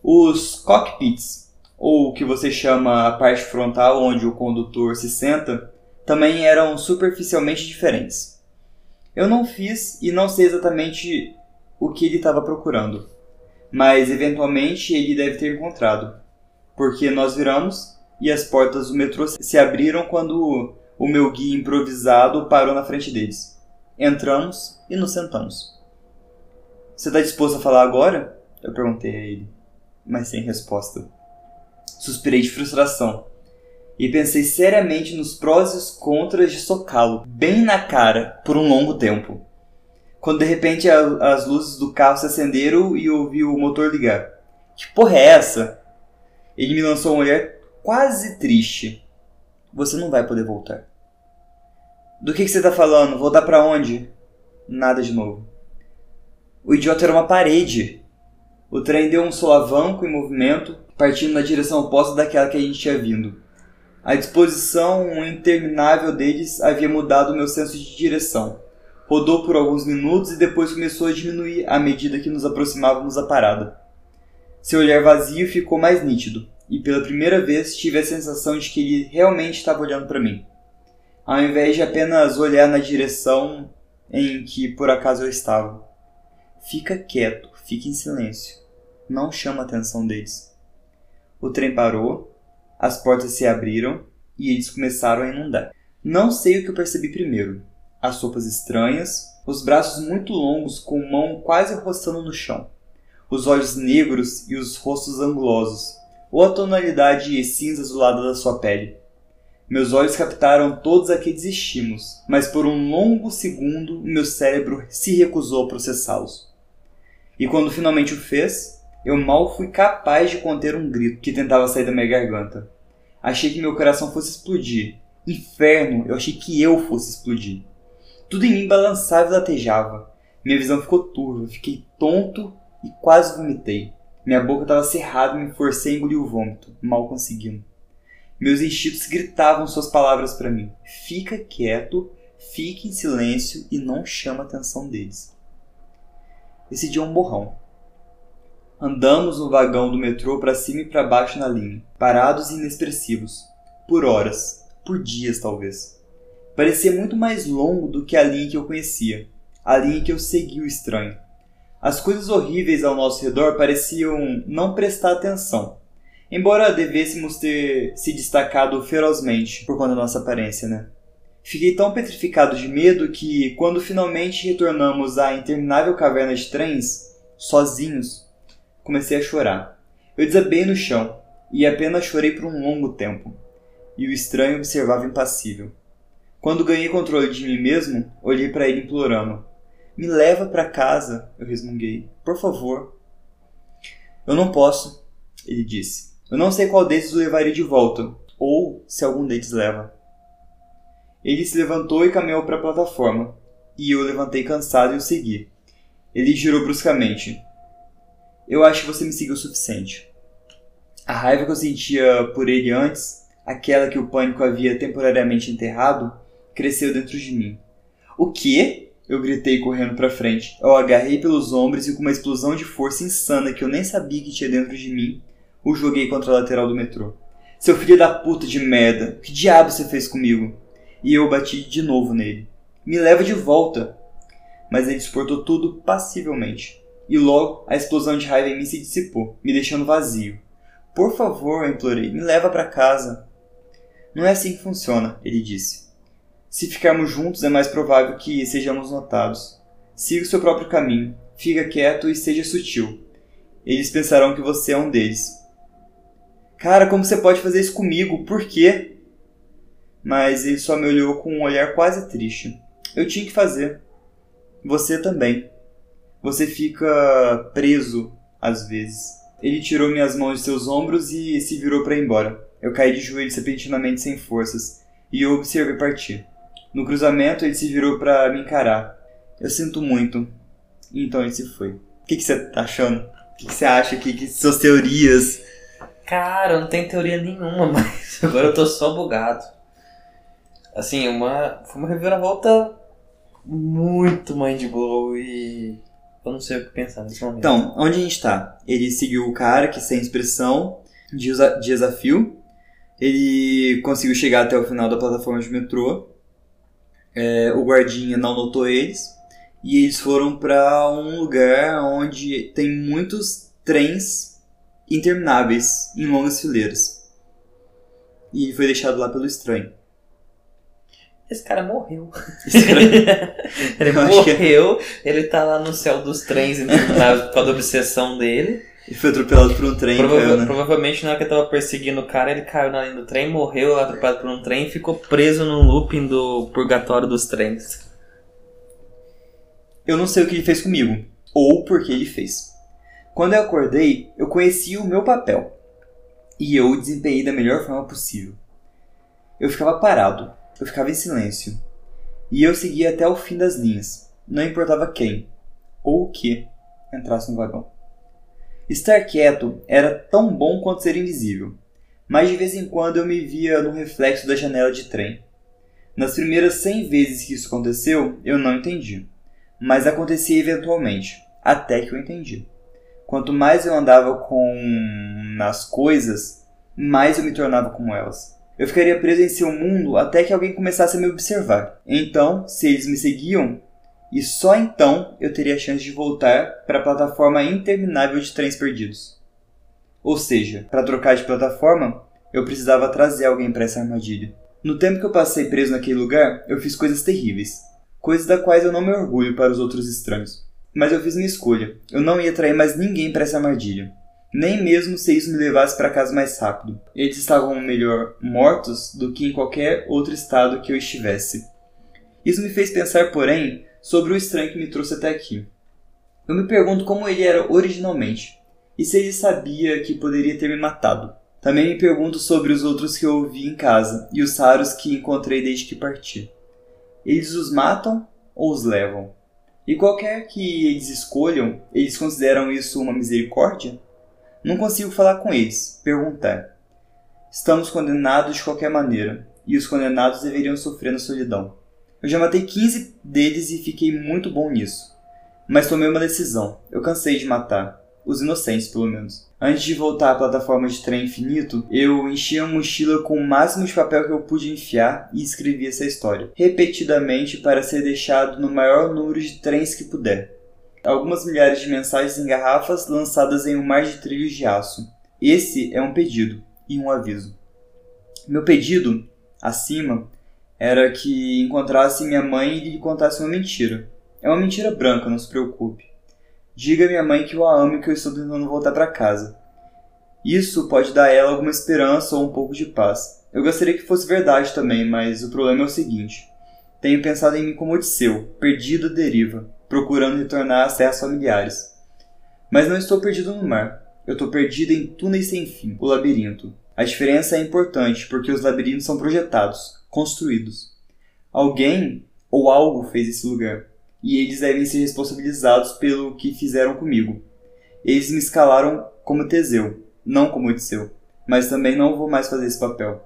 Os cockpits, ou o que você chama a parte frontal onde o condutor se senta, também eram superficialmente diferentes. Eu não fiz e não sei exatamente o que ele estava procurando. mas eventualmente ele deve ter encontrado, porque nós viramos e as portas do metrô se abriram quando o meu guia improvisado parou na frente deles. Entramos e nos sentamos. Você está disposto a falar agora? Eu perguntei a ele, mas sem resposta. Suspirei de frustração e pensei seriamente nos prós e os contras de socá-lo bem na cara por um longo tempo. Quando de repente a, as luzes do carro se acenderam e ouvi o motor ligar. Que porra é essa? Ele me lançou um olhar quase triste. Você não vai poder voltar. Do que, que você está falando? Voltar para onde? Nada de novo. O idiota era uma parede. O trem deu um solavanco em movimento, partindo na direção oposta daquela que a gente tinha vindo. A disposição interminável deles havia mudado meu senso de direção. Rodou por alguns minutos e depois começou a diminuir à medida que nos aproximávamos da parada. Seu olhar vazio ficou mais nítido, e pela primeira vez tive a sensação de que ele realmente estava olhando para mim, ao invés de apenas olhar na direção em que por acaso eu estava. Fica quieto, fique em silêncio. Não chama a atenção deles. O trem parou as portas se abriram e eles começaram a inundar. Não sei o que eu percebi primeiro: as sopas estranhas, os braços muito longos com mão quase roçando no chão, os olhos negros e os rostos angulosos, ou a tonalidade cinza azulada da sua pele. Meus olhos captaram todos aqueles estímulos, mas por um longo segundo meu cérebro se recusou a processá-los. E quando finalmente o fez, eu mal fui capaz de conter um grito que tentava sair da minha garganta. Achei que meu coração fosse explodir. Inferno, eu achei que eu fosse explodir. Tudo em mim balançava e latejava. Minha visão ficou turva, fiquei tonto e quase vomitei. Minha boca estava cerrada e me forcei a engolir o vômito, mal conseguindo. Meus instintos gritavam suas palavras para mim. Fica quieto, fique em silêncio e não chama a atenção deles. Esse dia é um borrão. Andamos no vagão do metrô para cima e para baixo na linha, parados e inexpressivos, por horas, por dias talvez. Parecia muito mais longo do que a linha que eu conhecia, a linha que eu segui o estranho. As coisas horríveis ao nosso redor pareciam não prestar atenção, embora devêssemos ter se destacado ferozmente por conta da nossa aparência, né? Fiquei tão petrificado de medo que, quando finalmente retornamos à interminável caverna de trens, sozinhos, comecei a chorar. Eu desabei no chão e apenas chorei por um longo tempo. E o estranho observava impassível. Quando ganhei controle de mim mesmo, olhei para ele implorando. Me leva para casa, eu resmunguei. Por favor. Eu não posso, ele disse. Eu não sei qual deles o levaria de volta, ou se algum deles leva. Ele se levantou e caminhou para a plataforma, e eu levantei cansado e o segui. Ele girou bruscamente. Eu acho que você me seguiu o suficiente. A raiva que eu sentia por ele antes, aquela que o pânico havia temporariamente enterrado, cresceu dentro de mim. O quê? Eu gritei correndo para frente. Eu agarrei pelos ombros e com uma explosão de força insana que eu nem sabia que tinha dentro de mim, o joguei contra a lateral do metrô. Seu filho da puta de merda, que diabo você fez comigo? E eu bati de novo nele. Me leva de volta. Mas ele suportou tudo passivelmente e logo a explosão de raiva em mim se dissipou, me deixando vazio. Por favor, eu implorei, me leva para casa. Não é assim que funciona, ele disse. Se ficarmos juntos, é mais provável que sejamos notados. Siga o seu próprio caminho, fica quieto e seja sutil. Eles pensarão que você é um deles. Cara, como você pode fazer isso comigo? Por quê? Mas ele só me olhou com um olhar quase triste. Eu tinha que fazer. Você também. Você fica preso às vezes. Ele tirou minhas mãos de seus ombros e se virou para ir embora. Eu caí de joelhos repentinamente sem forças e o observei partir. No cruzamento, ele se virou para me encarar. Eu sinto muito. Então ele se foi. O que, você tá achando? O que, você acha? Que, que suas teorias? Cara, não tenho teoria nenhuma, <laughs> mas agora eu tô só bugado. Assim, uma, foi uma reviravolta muito mind blow e eu não sei o que pensar nesse momento. Então, onde a gente tá? Ele seguiu o cara que sem expressão de desafio. Ele conseguiu chegar até o final da plataforma de metrô. É, o guardinha não notou eles. E eles foram para um lugar onde tem muitos trens intermináveis em longas fileiras. E ele foi deixado lá pelo estranho. Esse cara morreu. <laughs> Ele Eu é- morreu, ele tá lá no céu dos trens intermináveis por causa da obsessão dele. ele foi atropelado por um trem, Prova- caiu, né? Provavelmente na hora que ele tava perseguindo o cara, ele caiu na linha do trem, morreu atropelado por um trem e ficou preso no looping do purgatório dos trens. Eu não sei o que ele fez comigo, ou por que ele fez. Quando eu acordei, eu conheci o meu papel. E eu o desempenhei da melhor forma possível. Eu ficava parado, eu ficava em silêncio. E eu seguia até o fim das linhas, não importava quem, ou o que, entrasse no vagão. Estar quieto era tão bom quanto ser invisível, mas de vez em quando eu me via no reflexo da janela de trem. Nas primeiras 100 vezes que isso aconteceu, eu não entendi mas acontecia eventualmente, até que eu entendi. Quanto mais eu andava com nas coisas, mais eu me tornava como elas. Eu ficaria preso em seu mundo até que alguém começasse a me observar. Então, se eles me seguiam, e só então eu teria a chance de voltar para a plataforma interminável de trens perdidos. Ou seja, para trocar de plataforma, eu precisava trazer alguém para essa armadilha. No tempo que eu passei preso naquele lugar, eu fiz coisas terríveis coisas da quais eu não me orgulho para os outros estranhos. Mas eu fiz minha escolha. Eu não ia trair mais ninguém para essa armadilha. Nem mesmo se isso me levasse para casa mais rápido. Eles estavam melhor mortos do que em qualquer outro estado que eu estivesse. Isso me fez pensar, porém, sobre o estranho que me trouxe até aqui. Eu me pergunto como ele era originalmente, e se ele sabia que poderia ter me matado. Também me pergunto sobre os outros que eu vi em casa e os raros que encontrei desde que parti. Eles os matam ou os levam? E qualquer que eles escolham, eles consideram isso uma misericórdia? Não consigo falar com eles, perguntar. Estamos condenados de qualquer maneira, e os condenados deveriam sofrer na solidão. Eu já matei 15 deles e fiquei muito bom nisso. Mas tomei uma decisão. Eu cansei de matar. Os inocentes, pelo menos. Antes de voltar à plataforma de trem infinito, eu enchi a mochila com o máximo de papel que eu pude enfiar e escrevi essa história, repetidamente para ser deixado no maior número de trens que puder. Algumas milhares de mensagens em garrafas lançadas em um mar de trilhos de aço. Esse é um pedido e um aviso. Meu pedido, acima, era que encontrasse minha mãe e lhe contasse uma mentira. É uma mentira branca, não se preocupe. Diga à minha mãe que eu a amo e que eu estou tentando voltar para casa. Isso pode dar a ela alguma esperança ou um pouco de paz. Eu gostaria que fosse verdade também, mas o problema é o seguinte. Tenho pensado em mim como Odisseu, perdido à deriva, procurando retornar às terras familiares. Mas não estou perdido no mar. Eu estou perdido em túneis sem fim, o labirinto. A diferença é importante porque os labirintos são projetados, construídos. Alguém ou algo fez esse lugar e eles devem ser responsabilizados pelo que fizeram comigo. Eles me escalaram como Teseu, não como Odisseu, mas também não vou mais fazer esse papel.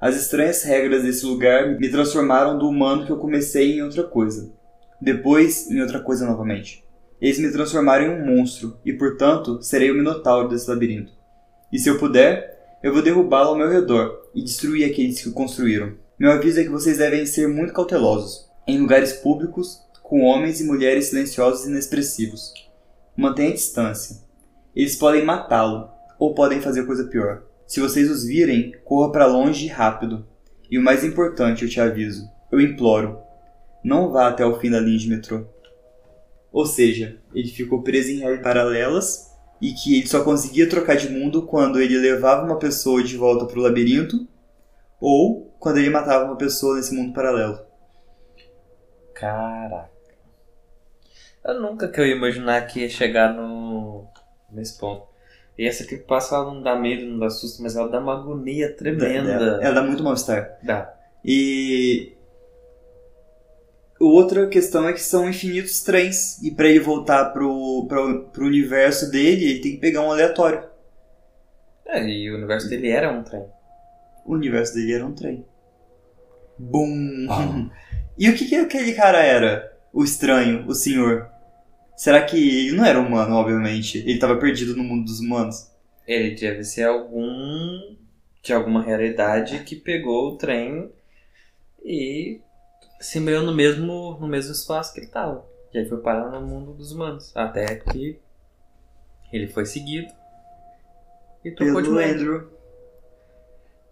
As estranhas regras desse lugar me transformaram do humano que eu comecei em outra coisa, depois em outra coisa novamente. Eles me transformaram em um monstro e, portanto, serei o minotauro desse labirinto. E se eu puder, eu vou derrubá-lo ao meu redor e destruir aqueles que o construíram. Meu aviso é que vocês devem ser muito cautelosos. Em lugares públicos, com homens e mulheres silenciosos e inexpressivos. Mantenha a distância. Eles podem matá-lo, ou podem fazer coisa pior. Se vocês os virem, corra para longe e rápido. E o mais importante, eu te aviso, eu imploro, não vá até o fim da linha de metrô. Ou seja, ele ficou preso em realidades paralelas e que ele só conseguia trocar de mundo quando ele levava uma pessoa de volta para o labirinto ou quando ele matava uma pessoa nesse mundo paralelo. Caraca. Eu nunca que eu ia imaginar que ia chegar no nesse ponto. E essa que passa ela não dá medo, não dá susto, mas ela dá uma agonia tremenda. Ela, ela dá muito mal-estar. Dá. E outra questão é que são infinitos trens e para ele voltar pro, pro, pro universo dele, ele tem que pegar um aleatório. É, e o universo dele era um trem. O universo dele era um trem. Bum! <laughs> E o que, que aquele cara era? O estranho, o senhor? Será que ele não era humano, obviamente? Ele estava perdido no mundo dos humanos? Ele deve ser algum. de alguma realidade que pegou o trem e se meio no mesmo, no mesmo espaço que ele tava. E aí foi parar no mundo dos humanos. Até que Ele foi seguido e trocou de Pelo mundo. Andrew.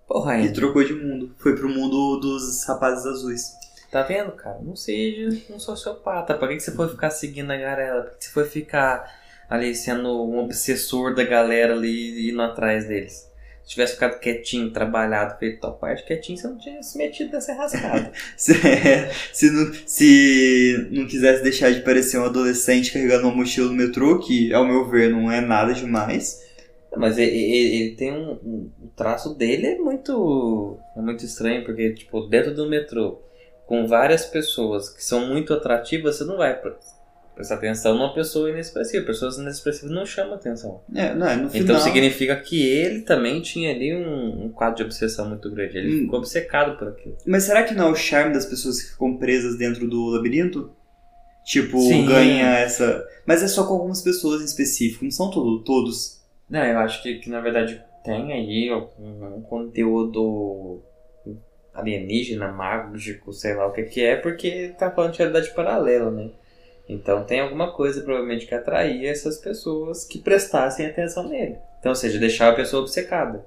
Porra, E Andrew. trocou de mundo. Foi pro mundo dos rapazes azuis. Tá vendo, cara? Não seja um sociopata. Pra que, que você foi ficar seguindo a galera? Pra que você foi ficar ali sendo um obsessor da galera ali indo atrás deles? Se tivesse ficado quietinho, trabalhado, feito tal parte quietinho, você não tinha se metido nessa rascada. <laughs> Se, se, não, se não quisesse deixar de parecer um adolescente carregando uma mochila no metrô, que ao meu ver não é nada demais. Mas ele, ele- ele tem um, um- O traço dele é muito. É muito estranho, porque, tipo, dentro do metrô, com várias pessoas que são muito atrativas, você não vai pre- prestar atenção numa pessoa inexpressiva. Pessoas inexpressivas não chamam atenção. É, não, é, no final. Então significa que ele também tinha ali um, um quadro de obsessão muito grande. Ele Hum. ficou obcecado por aquilo. Mas será que não é o charme das pessoas que ficam presas dentro do labirinto? Tipo, Sim. ganha essa. Mas é só com algumas pessoas em específico, não são todo, todos. Não, eu acho que, que na verdade tem aí um, um conteúdo alienígena, mágico, sei lá o que que é, porque tá falando de realidade paralela, né? Então tem alguma coisa provavelmente que atraía essas pessoas que prestassem atenção nele. Então, ou seja, deixar a pessoa obcecada.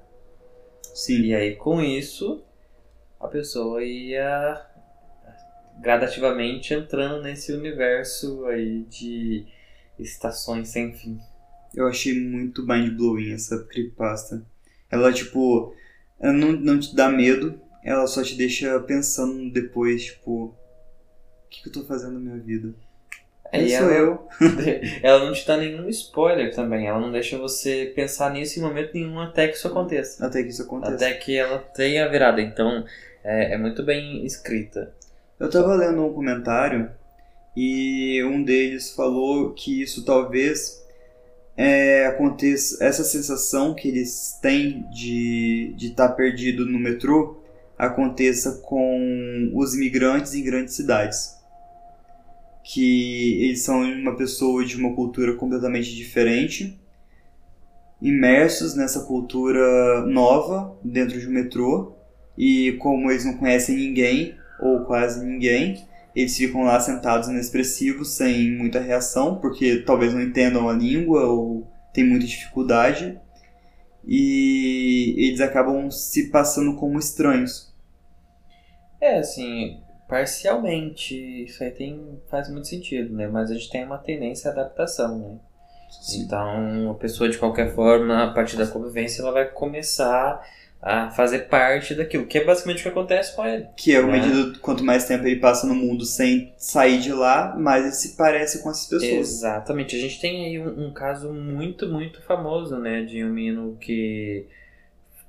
Sim. E aí com isso a pessoa ia gradativamente entrando nesse universo aí de estações sem fim. Eu achei muito mind-blowing essa creepypasta. Ela, tipo, ela não, não te dá medo, ela só te deixa pensando depois, tipo, o que, que eu tô fazendo na minha vida? Aí sou ela- eu? <laughs> Ela não te dá nenhum spoiler também, ela não deixa você pensar nisso em momento nenhum até que isso aconteça. Até que isso aconteça. Até que ela tenha virada. Então é, é muito bem escrita. Eu tava lendo um comentário e um deles falou que isso talvez é, aconteça, essa sensação que eles têm de estar perdido no metrô aconteça com os imigrantes em grandes cidades. Que eles são uma pessoa de uma cultura completamente diferente, imersos nessa cultura nova dentro de um metrô, e como eles não conhecem ninguém, ou quase ninguém. Eles ficam lá sentados inexpressivos, sem muita reação, porque talvez não entendam a língua ou tem muita dificuldade. E eles acabam se passando como estranhos. É, assim, parcialmente isso aí tem, faz muito sentido, né? Mas a gente tem uma tendência à adaptação, né? Então, a pessoa de qualquer forma, a partir da convivência, ela vai começar a fazer parte daquilo, que é basicamente o que acontece com ele. Que é à Né? medida quanto mais tempo ele passa no mundo sem sair de lá, mais ele se parece com essas pessoas. Exatamente. A gente tem aí um, um caso muito, muito famoso, né? De um menino que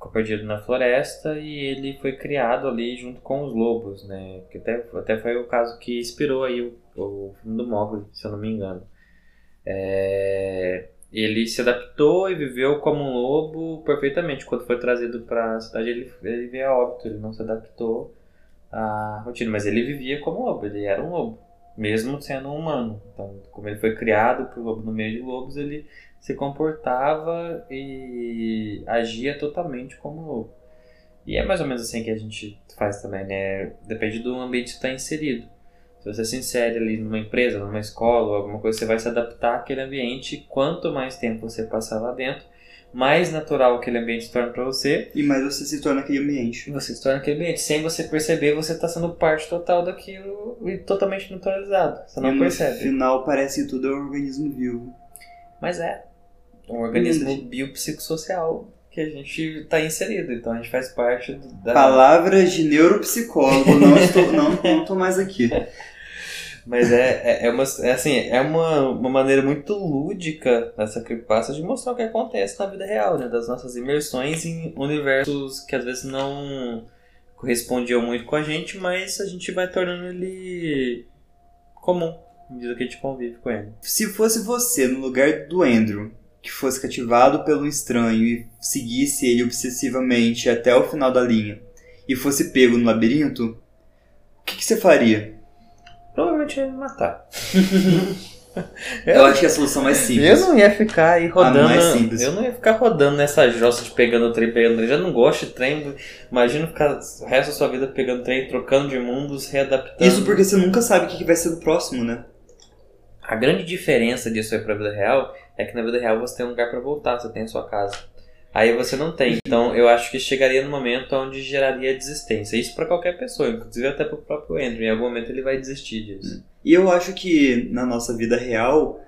ficou perdido na floresta e ele foi criado ali junto com os lobos, né? Que até, até foi o caso que inspirou aí o, o filme do Mogli, se eu não me engano. É, ele se adaptou e viveu como um lobo perfeitamente. Quando foi trazido para a cidade, ele, ele veio a óbito, ele não se adaptou à rotina, mas ele vivia como lobo, ele era um lobo mesmo sendo um humano. Então, como ele foi criado por lobo no meio de lobos, ele se comportava e agia totalmente como lobo. E é mais ou menos assim que a gente faz também, né? Depende do ambiente que está inserido. Se você se insere ali numa empresa, numa escola alguma coisa, você vai se adaptar àquele ambiente. Quanto mais tempo você passar lá dentro, mais natural aquele ambiente se torna para você E mais você se torna aquele ambiente. você se torna aquele ambiente. Sem você perceber, você está sendo parte total daquilo e totalmente naturalizado. Você não e no percebe. final parece que tudo é um organismo vivo. Mas é um organismo Entendi. biopsicossocial que a gente está inserido. Então a gente faz parte da. Palavras de neuropsicólogo, não estou, não, não tô mais aqui. Mas é, é, é, uma, é assim, é uma, uma maneira muito lúdica dessa creepypasta de mostrar o que acontece na vida real, né? Das nossas imersões em universos que às vezes não correspondiam muito com a gente, mas a gente vai tornando ele comum, à medida que a gente convive com ele. Se fosse você no lugar do Andrew, que fosse cativado pelo estranho e seguisse ele obsessivamente até o final da linha, e fosse pego no labirinto, o que, que você faria? Provavelmente ia me matar. <laughs> Eu acho que é a solução mais simples. Eu não ia ficar aí rodando. mais simples. eu não ia ficar rodando nessa jossa de pegando trem, pegando trem. Já não gosto de trem. Imagina ficar o resto da sua vida pegando trem, trocando de mundos, readaptando. Isso porque você nunca sabe o que, que vai ser do próximo, né? A grande diferença disso aí pra vida real é que na vida real você tem um lugar para voltar, você tem a sua casa. Aí você não tem. Então eu acho que chegaria no momento onde geraria desistência. Isso para qualquer pessoa, inclusive até para o próprio Andrew. Em algum momento ele vai desistir disso. E eu acho que na nossa vida real,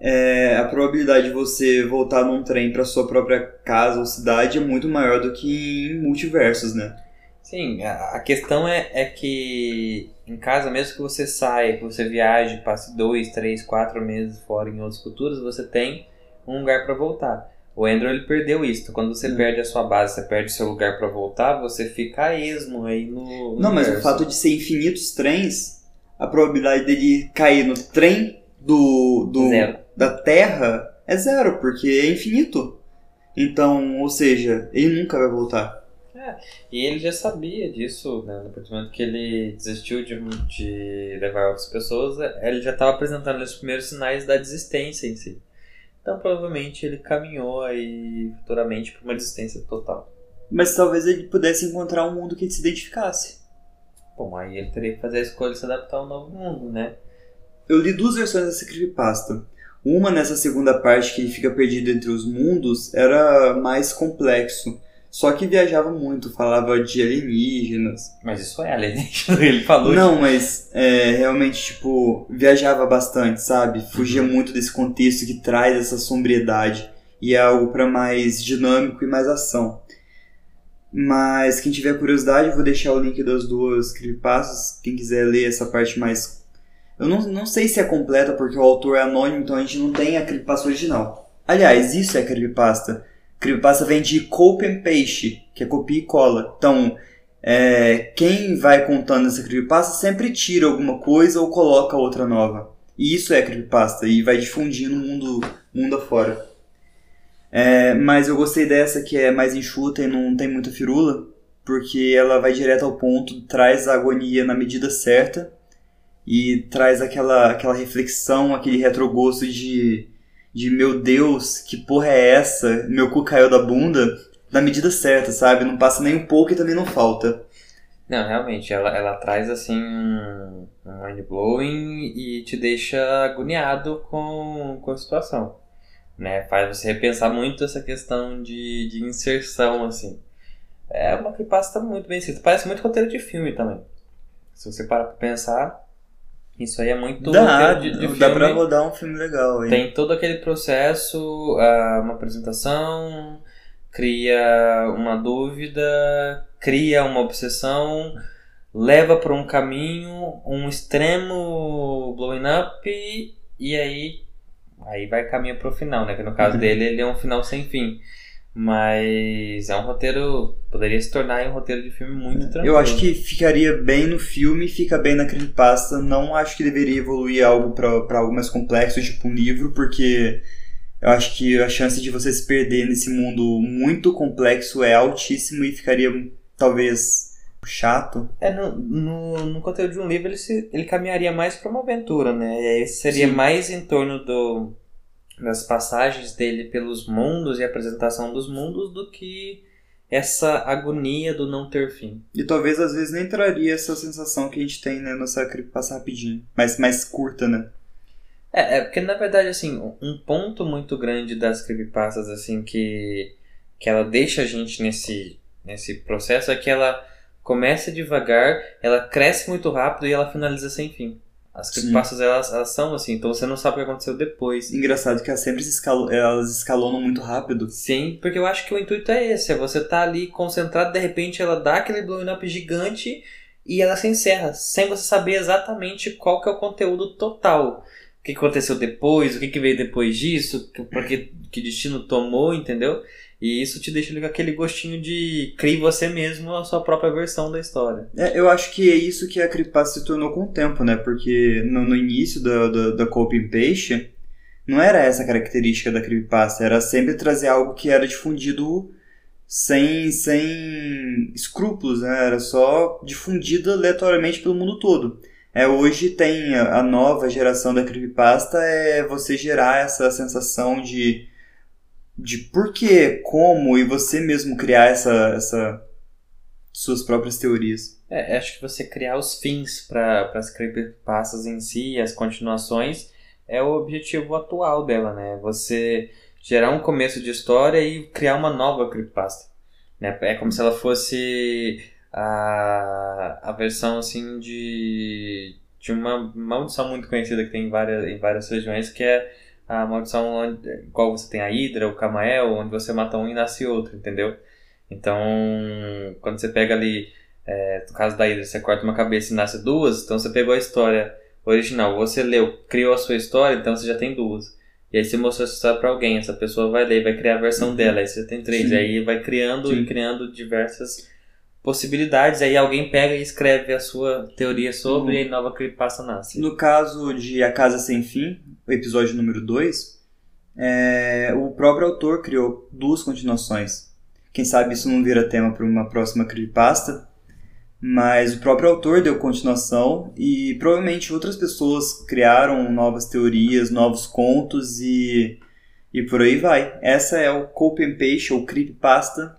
é, a probabilidade de você voltar num trem para sua própria casa ou cidade é muito maior do que em multiversos, né? Sim, a questão é, é que em casa, mesmo que você saia, que você viaje, passe dois, três, quatro meses fora em outros futuros, você tem um lugar para voltar. O Andrew ele perdeu isso. Quando você hum. perde a sua base, você perde seu lugar para voltar, você fica esmo aí no. Não, universo. mas o fato de ser infinitos trens, a probabilidade dele cair no trem do, do da Terra é zero, porque é infinito. Então, ou seja, ele nunca vai voltar. É, e ele já sabia disso, né? No momento que ele desistiu de, de levar outras pessoas, ele já estava apresentando os primeiros sinais da desistência em si. Então provavelmente ele caminhou aí futuramente para uma existência total. Mas talvez ele pudesse encontrar um mundo que ele se identificasse. Bom, aí ele teria que fazer a escolha de se adaptar ao novo mundo, né? Eu li duas versões dessa creepypasta. Uma nessa segunda parte que ele fica perdido entre os mundos era mais complexo. Só que viajava muito, falava de alienígenas. Mas isso é alienígena, <laughs> ele falou. Não, mas é, realmente, tipo, viajava bastante, sabe? Fugia uhum. muito desse contexto que traz essa sombriedade. E é algo para mais dinâmico e mais ação. Mas quem tiver curiosidade, vou deixar o link das duas creepypastas. Quem quiser ler essa parte mais. Eu não, não sei se é completa porque o autor é anônimo, então a gente não tem a creepypasta original. Aliás, isso é creepypasta Creepypasta vem de copy and paste, que é copia e cola. Então, é, quem vai contando essa creepypasta sempre tira alguma coisa ou coloca outra nova. E isso é creepypasta e vai difundindo o mundo, mundo afora. É, mas eu gostei dessa que é mais enxuta e não tem muita firula, porque ela vai direto ao ponto, traz a agonia na medida certa e traz aquela, aquela reflexão, aquele retrogosto de de meu Deus, que porra é essa? Meu cu caiu da bunda, na medida certa, sabe? Não passa nem um pouco e também não falta. Não, realmente, ela, ela traz assim um, mind-blowing e te deixa agoniado com, com a situação. Né? Faz você repensar muito essa questão de, de inserção, assim. É uma passa muito bem escrita. Parece muito roteiro de filme também. Se você parar pra pensar, isso aí é muito dá, de, de filme. Dá pra rodar um filme legal aí. Tem todo aquele processo, ah, uma apresentação, cria uma dúvida, cria uma obsessão, leva para um caminho, um extremo blowing up e aí aí vai caminho pro final, né? Que no caso uhum. dele ele é um final sem fim. Mas é um roteiro. Poderia se tornar um roteiro de filme muito tranquilo. Eu acho que ficaria bem no filme, fica bem na creepypasta. Não acho que deveria evoluir algo para algo mais complexo, tipo um livro, porque eu acho que a chance de você se perder nesse mundo muito complexo é altíssimo e ficaria talvez chato. É, no, no, no conteúdo de um livro ele, se, ele caminharia mais para uma aventura, né? E aí seria Sim. mais em torno do nas passagens dele pelos mundos e apresentação dos mundos do que essa agonia do não ter fim. E talvez às vezes nem traria essa sensação que a gente tem, né, nessa creepypasta rapidinho, mas mais curta, né? É, é porque na verdade assim, um ponto muito grande das creepypastas assim que que ela deixa a gente nesse nesse processo é que ela começa devagar, ela cresce muito rápido e ela finaliza sem fim. As creepypastas, elas, elas são assim, então você não sabe o que aconteceu depois. Engraçado que elas sempre escalo, elas escalonam muito rápido. Sim, porque eu acho que o intuito é esse, é você tá ali concentrado, de repente ela dá aquele blowing up gigante e ela se encerra, sem você saber exatamente qual que é o conteúdo total. O que aconteceu depois, o que, que veio depois disso, que, que destino tomou, entendeu? E isso te deixa com aquele gostinho de criar você mesmo a sua própria versão da história. É, eu acho que é isso que a creepypasta se tornou com o tempo, né? Porque no, no início da, da, da Copy não era essa a característica da creepypasta, era sempre trazer algo que era difundido sem, sem escrúpulos, né? Era só difundido aleatoriamente pelo mundo todo. É, hoje tem a nova geração da creepypasta, é você gerar essa sensação de de por que, como e você mesmo criar essa, essa suas próprias teorias. É, acho que você criar os fins para as creepypastas em si, as continuações, é o objetivo atual dela, né? Você gerar um começo de história e criar uma nova creepypasta. Né? É como se ela fosse a, a versão assim de, de uma maldição muito conhecida que tem em várias, em várias regiões, que é a maldição onde, qual você tem a Hydra, o Camael, onde você mata um e nasce outro, entendeu? Então, quando você pega ali, é, no caso da Hydra, você corta uma cabeça e nasce duas, então você pegou a história original, você leu, criou a sua história, então você já tem duas. E aí você mostrou essa história pra alguém, essa pessoa vai ler, vai criar a versão uhum. dela, aí você tem três, e aí vai criando Sim. e criando diversas possibilidades, aí alguém pega e escreve a sua teoria sobre uhum. e nova creepypasta nasce. No caso de A Casa Sem Fim, o episódio número 2, é, o próprio autor criou duas continuações. Quem sabe isso não vira tema para uma próxima creepypasta, mas o próprio autor deu continuação e provavelmente outras pessoas criaram novas teorias, novos contos e, e por aí vai. Essa é o Cope and Paste ou Creepypasta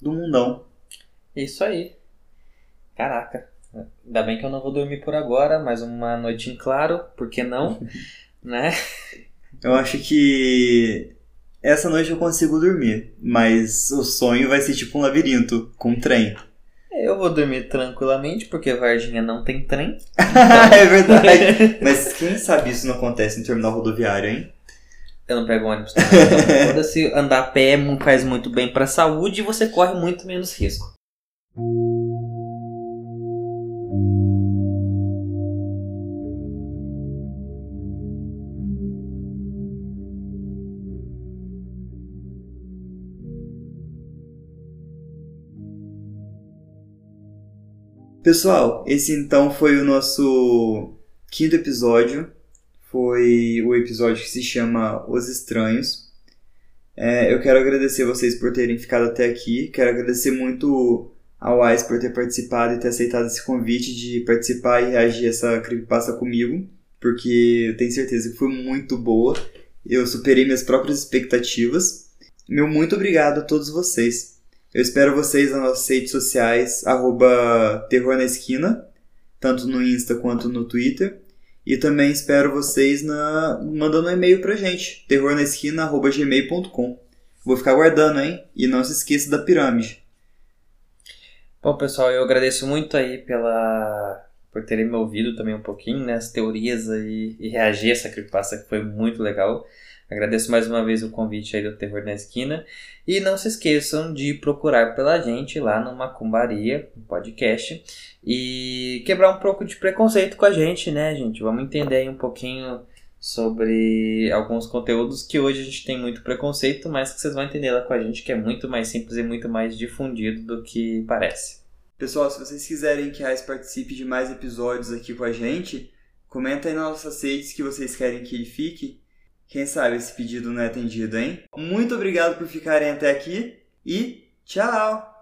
do mundão. Isso aí. Caraca. Ainda bem que eu não vou dormir por agora, mais uma noite em claro, por que não? <laughs> né? Eu acho que essa noite eu consigo dormir, mas o sonho vai ser tipo um labirinto com um trem. Eu vou dormir tranquilamente, porque Varginha não tem trem. Então... <laughs> é verdade. <laughs> Mas quem sabe isso não acontece no terminal rodoviário, hein? Eu não pego ônibus também. Então, se andar a pé faz muito bem para a saúde e você corre muito menos risco. Pessoal, esse então foi o nosso quinto episódio. Foi o episódio que se chama Os Estranhos. É, eu quero agradecer vocês por terem ficado até aqui. Quero agradecer muito ao Ais por ter participado e ter aceitado esse convite de participar e reagir a essa creepypasta comigo, porque eu tenho certeza que foi muito boa. Eu superei minhas próprias expectativas. Meu muito obrigado a todos vocês. Eu espero vocês nas nossas redes sociais, arroba Terror na Esquina, tanto no Insta quanto no Twitter. E também espero vocês na mandando um e-mail pra gente, terrornaesquina.gmail.com. Vou ficar guardando, hein? E não se esqueça da pirâmide. Bom, pessoal, eu agradeço muito aí pela por terem me ouvido também um pouquinho, né, as teorias aí e reagir a essa creepypasta que foi muito legal. Agradeço mais uma vez o convite aí do Terror na Esquina. E não se esqueçam de procurar pela gente lá no Macumbaria, no podcast, e quebrar um pouco de preconceito com a gente, né, gente? Vamos entender aí um pouquinho sobre alguns conteúdos que hoje a gente tem muito preconceito, mas que vocês vão entender lá com a gente que é muito mais simples e muito mais difundido do que parece. Pessoal, se vocês quiserem que a Raiz participe de mais episódios aqui com a gente, comenta aí nas nossas redes que vocês querem que ele fique quem sabe esse pedido não é atendido, hein? Muito obrigado por ficarem até aqui e tchau!